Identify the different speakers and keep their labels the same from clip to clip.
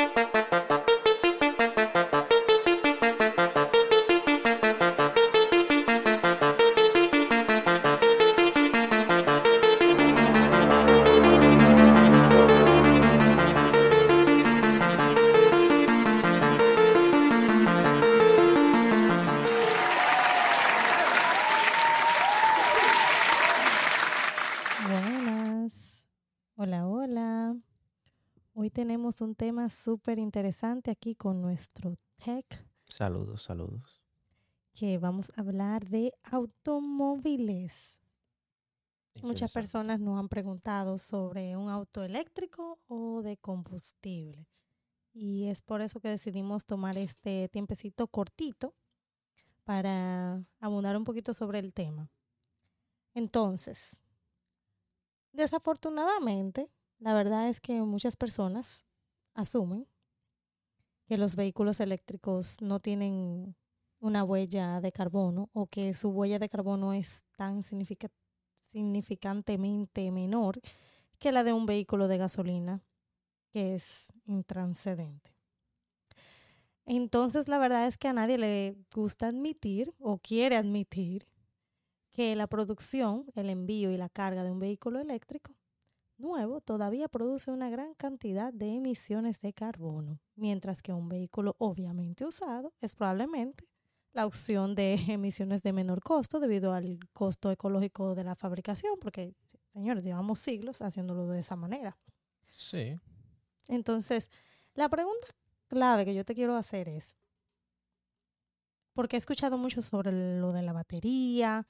Speaker 1: Música tenemos un tema súper interesante aquí con nuestro tech,
Speaker 2: Saludos, saludos.
Speaker 1: que vamos a hablar de automóviles. Muchas personas nos han preguntado sobre un auto eléctrico o de combustible. Y es por eso que decidimos tomar este tiempecito cortito para abundar un poquito sobre el tema. Entonces, desafortunadamente, la verdad es que muchas personas asumen que los vehículos eléctricos no tienen una huella de carbono o que su huella de carbono es tan significa- significantemente menor que la de un vehículo de gasolina, que es intranscendente. Entonces, la verdad es que a nadie le gusta admitir o quiere admitir que la producción, el envío y la carga de un vehículo eléctrico nuevo todavía produce una gran cantidad de emisiones de carbono, mientras que un vehículo obviamente usado es probablemente la opción de emisiones de menor costo debido al costo ecológico de la fabricación, porque, señores, llevamos siglos haciéndolo de esa manera.
Speaker 2: Sí.
Speaker 1: Entonces, la pregunta clave que yo te quiero hacer es, porque he escuchado mucho sobre lo de la batería,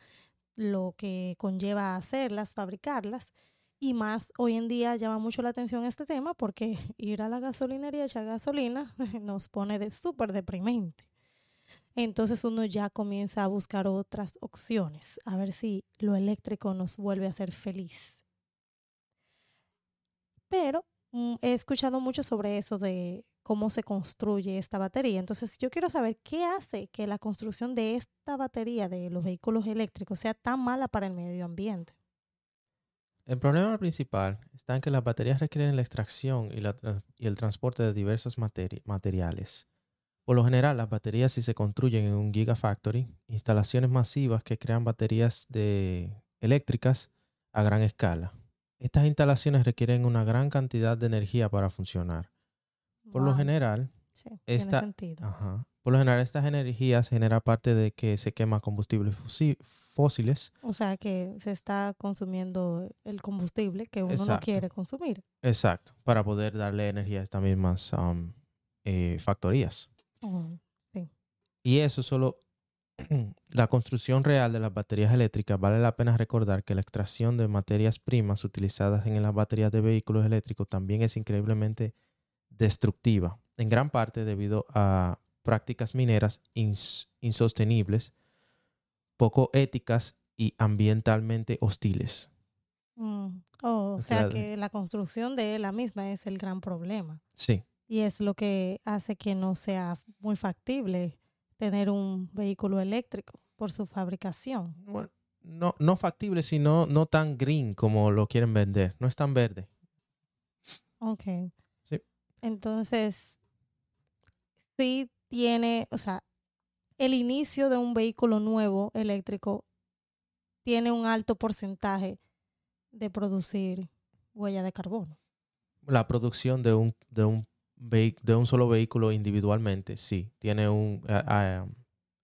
Speaker 1: lo que conlleva hacerlas, fabricarlas, y más hoy en día llama mucho la atención este tema porque ir a la gasolinería a echar gasolina nos pone de súper deprimente. Entonces uno ya comienza a buscar otras opciones, a ver si lo eléctrico nos vuelve a hacer feliz. Pero mm, he escuchado mucho sobre eso de cómo se construye esta batería. Entonces yo quiero saber qué hace que la construcción de esta batería de los vehículos eléctricos sea tan mala para el medio ambiente.
Speaker 2: El problema principal está en que las baterías requieren la extracción y, la tran- y el transporte de diversos materi- materiales. Por lo general, las baterías si se construyen en un gigafactory, instalaciones masivas que crean baterías de eléctricas a gran escala. Estas instalaciones requieren una gran cantidad de energía para funcionar. Por lo general,
Speaker 1: Sí,
Speaker 2: esta-
Speaker 1: tiene sentido.
Speaker 2: ajá, por lo general estas energías generan parte de que se quema combustibles fósiles
Speaker 1: O sea que se está consumiendo el combustible que uno no quiere consumir.
Speaker 2: Exacto, para poder darle energía a estas mismas um, eh, factorías.
Speaker 1: Oh,
Speaker 2: Y eso solo, la construcción real de las baterías eléctricas, vale la pena recordar que la extracción de materias primas utilizadas en las baterías de vehículos eléctricos también es increíblemente destructiva, en gran parte debido a prácticas mineras ins- insostenibles, poco éticas y ambientalmente hostiles.
Speaker 1: Mm. Oh, o sea, que la construcción de la misma es el gran problema.
Speaker 2: Sí,
Speaker 1: Y es lo que hace que no sea muy factible tener un vehículo eléctrico por su fabricación.
Speaker 2: bueno, no, no factible, sino no tan green como lo quieren vender. No es tan verde.
Speaker 1: Ok.
Speaker 2: Sí.
Speaker 1: Entonces, sí tiene, o sea, el inicio de un vehículo nuevo eléctrico tiene un alto porcentaje de producir huella de carbono.
Speaker 2: La producción de un, de un, de un solo vehículo individualmente, sí, tiene un... a- a-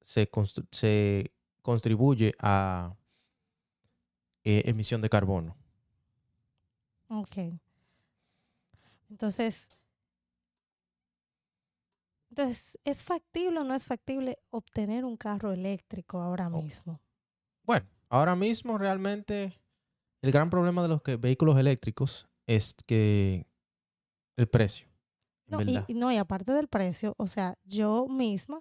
Speaker 2: se, constru- se contribuye a eh, emisión de carbono.
Speaker 1: Ok. Entonces, entonces, ¿es factible o no es factible obtener un carro eléctrico ahora mismo?
Speaker 2: Bueno, ahora mismo realmente el gran problema de los que- vehículos eléctricos es que el precio.
Speaker 1: No, y, no, y aparte del precio, o sea, yo misma,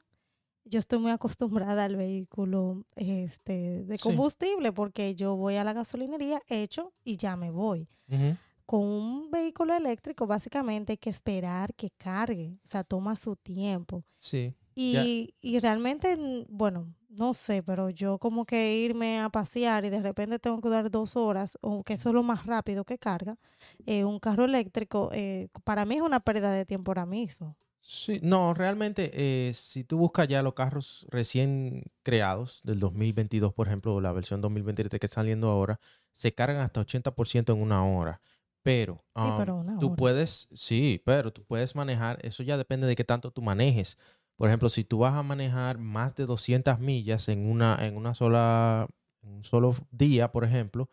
Speaker 1: yo estoy muy acostumbrada al vehículo este, de
Speaker 2: Sí.
Speaker 1: combustible porque yo voy a la gasolinería, hecho y ya me voy. Con un vehículo eléctrico, básicamente hay que esperar que cargue, o sea, toma su tiempo.
Speaker 2: Sí.
Speaker 1: Y, y realmente, bueno, no sé, pero yo como que irme a pasear y de repente tengo que dar dos horas, o que eso es lo más rápido que carga, eh, un carro eléctrico, eh, para mí es una pérdida de tiempo ahora mismo.
Speaker 2: Sí, no, realmente, eh, si tú buscas ya los carros recién creados del 2022, por ejemplo, la versión 2023 que está saliendo ahora, se cargan hasta 80% en una hora. Pero,
Speaker 1: Sí,
Speaker 2: um,
Speaker 1: pero
Speaker 2: tú puedes, sí, pero tú puedes manejar, eso ya depende de qué tanto tú manejes. Por ejemplo, si tú vas a manejar más de 200 millas en una, en una sola, en un solo día, por ejemplo,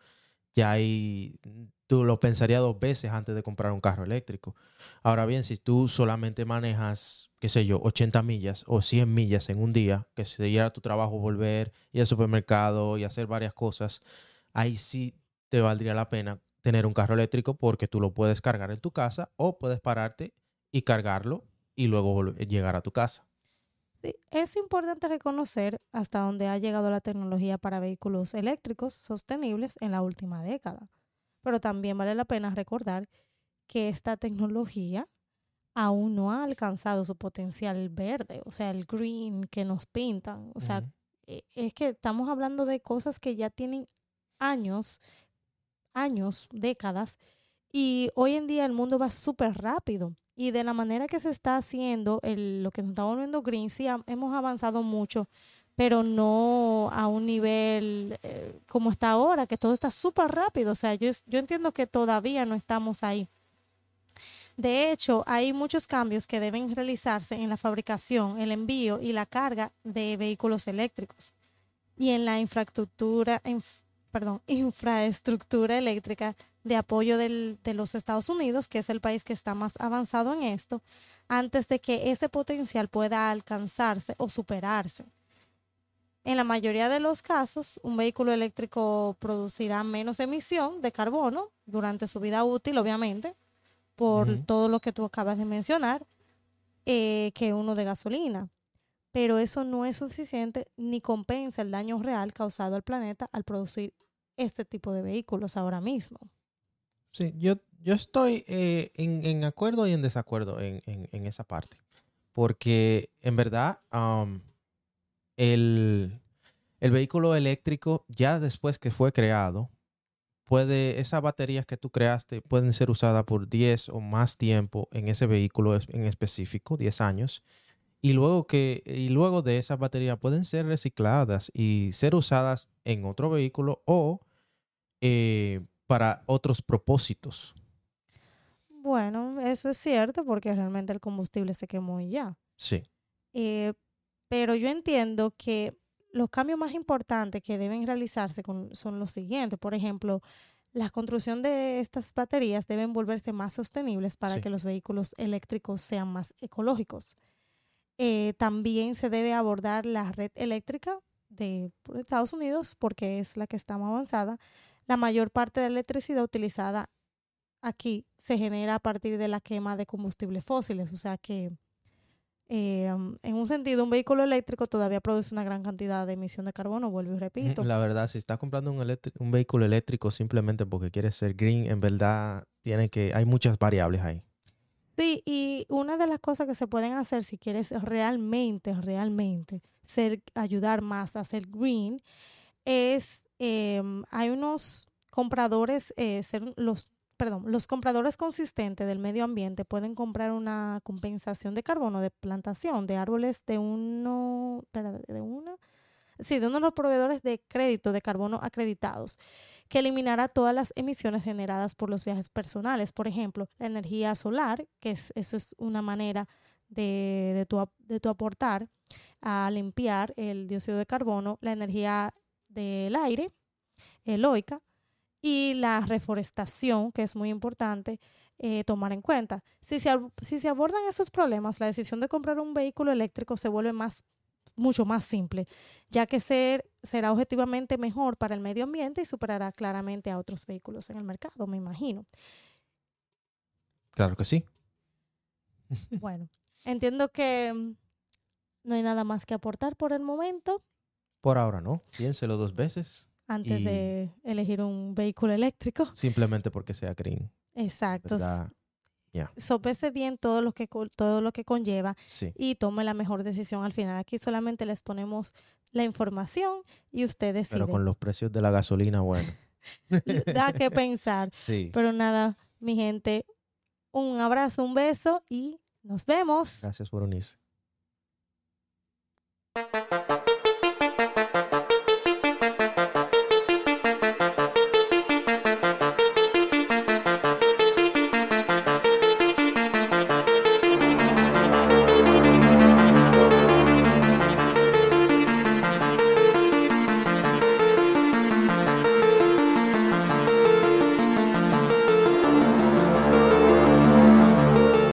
Speaker 2: ya ahí tú lo pensarías dos veces antes de comprar un carro eléctrico. Ahora bien, si tú solamente manejas, qué sé yo, 80 millas o 100 millas en un día, que sería tu trabajo volver, ir al supermercado y hacer varias cosas, ahí sí te valdría la pena tener un carro eléctrico porque tú lo puedes cargar en tu casa o puedes pararte y cargarlo y luego llegar a tu casa.
Speaker 1: Sí, es importante reconocer hasta dónde ha llegado la tecnología para vehículos eléctricos sostenibles en la última década. Pero también vale la pena recordar que esta tecnología aún no ha alcanzado su potencial verde, o sea, el green que nos pintan. O sea, eh, es que estamos hablando de cosas que ya tienen años, años, décadas, y hoy en día el mundo va súper rápido. Y de la manera que se está haciendo, el- lo que nos está volviendo green, sí, hemos avanzado mucho, pero no a un nivel eh, como está ahora, que todo está súper rápido. O sea, yo, yo entiendo que todavía no estamos ahí. De hecho, hay muchos cambios que deben realizarse en la fabricación, el envío y la carga de vehículos eléctricos y en la infraestructura, inf- perdón, infraestructura eléctrica de apoyo del- de los Estados Unidos, que es el país que está más avanzado en esto, antes de que ese potencial pueda alcanzarse o superarse. En la mayoría de los casos, un vehículo eléctrico producirá menos emisión de carbono durante su vida útil, obviamente, por todo lo que tú acabas de mencionar, eh, que uno de gasolina. Pero eso no es suficiente ni compensa el daño real causado al planeta al producir este tipo de vehículos ahora mismo.
Speaker 2: Sí, yo, yo estoy eh, en, en acuerdo y en desacuerdo en, en- en esa parte. Porque en verdad, am, el, el vehículo eléctrico, ya después que fue creado, puede, esas baterías que tú creaste pueden ser usadas por 10 o más tiempo en ese vehículo en específico, 10 años. Y luego, que, y luego de esas baterías pueden ser recicladas y ser usadas en otro vehículo o eh, para otros propósitos.
Speaker 1: Bueno, eso es cierto porque realmente el combustible se quemó y ya.
Speaker 2: Sí.
Speaker 1: Eh, pero yo entiendo que los cambios más importantes que deben realizarse con- son los siguientes. Por ejemplo, la construcción de estas baterías deben volverse más sostenibles para
Speaker 2: Sí.
Speaker 1: que los vehículos eléctricos sean más ecológicos. Eh, también se debe abordar la red eléctrica de Estados Unidos porque es la que está más avanzada. La mayor parte de la electricidad utilizada aquí se genera a partir de la quema de combustibles fósiles, o sea que eh, en un sentido, un vehículo eléctrico todavía produce una gran cantidad de emisión de carbono, vuelvo y repito.
Speaker 2: La verdad, si estás comprando un, un vehículo eléctrico simplemente porque quieres ser green, en verdad tiene que, hay muchas variables ahí.
Speaker 1: Sí, y una de las cosas que se pueden hacer si quieres realmente, realmente ser, ayudar más a ser green, es, em, hay unos compradores, eh, ser los, perdón, los compradores consistentes del medio ambiente pueden comprar una compensación de carbono de plantación de árboles de uno, de una, sí, de uno de los proveedores de crédito de carbono acreditados que eliminará todas las emisiones generadas por los viajes personales. Por ejemplo, la energía solar, que es, eso es una manera de, de, tu, de tu aportar a limpiar el dióxido de carbono, la energía del aire, eloica, y la reforestación, que es muy importante eh, tomar en cuenta. Si se, si se abordan esos problemas, la decisión de comprar un vehículo eléctrico se vuelve más mucho más simple, ya que ser, será objetivamente mejor para el medio ambiente y superará claramente a otros vehículos en el mercado, me imagino.
Speaker 2: Claro que sí.
Speaker 1: Bueno, entiendo que mm, no hay nada más que aportar por el momento
Speaker 2: Por ahora no. Piénselo dos veces,
Speaker 1: antes
Speaker 2: Y-
Speaker 1: de elegir un vehículo eléctrico.
Speaker 2: simplemente porque sea green.
Speaker 1: Exacto.
Speaker 2: ¿verdad?
Speaker 1: Sopese bien todo lo que todo lo que conlleva
Speaker 2: Sí.
Speaker 1: y tome la mejor decisión al final. Aquí solamente les ponemos la información y usted decide.
Speaker 2: Pero con los precios de la gasolina, bueno.
Speaker 1: Da que pensar.
Speaker 2: Sí.
Speaker 1: Pero nada, mi gente, un abrazo, un beso y nos vemos.
Speaker 2: Gracias por unirse.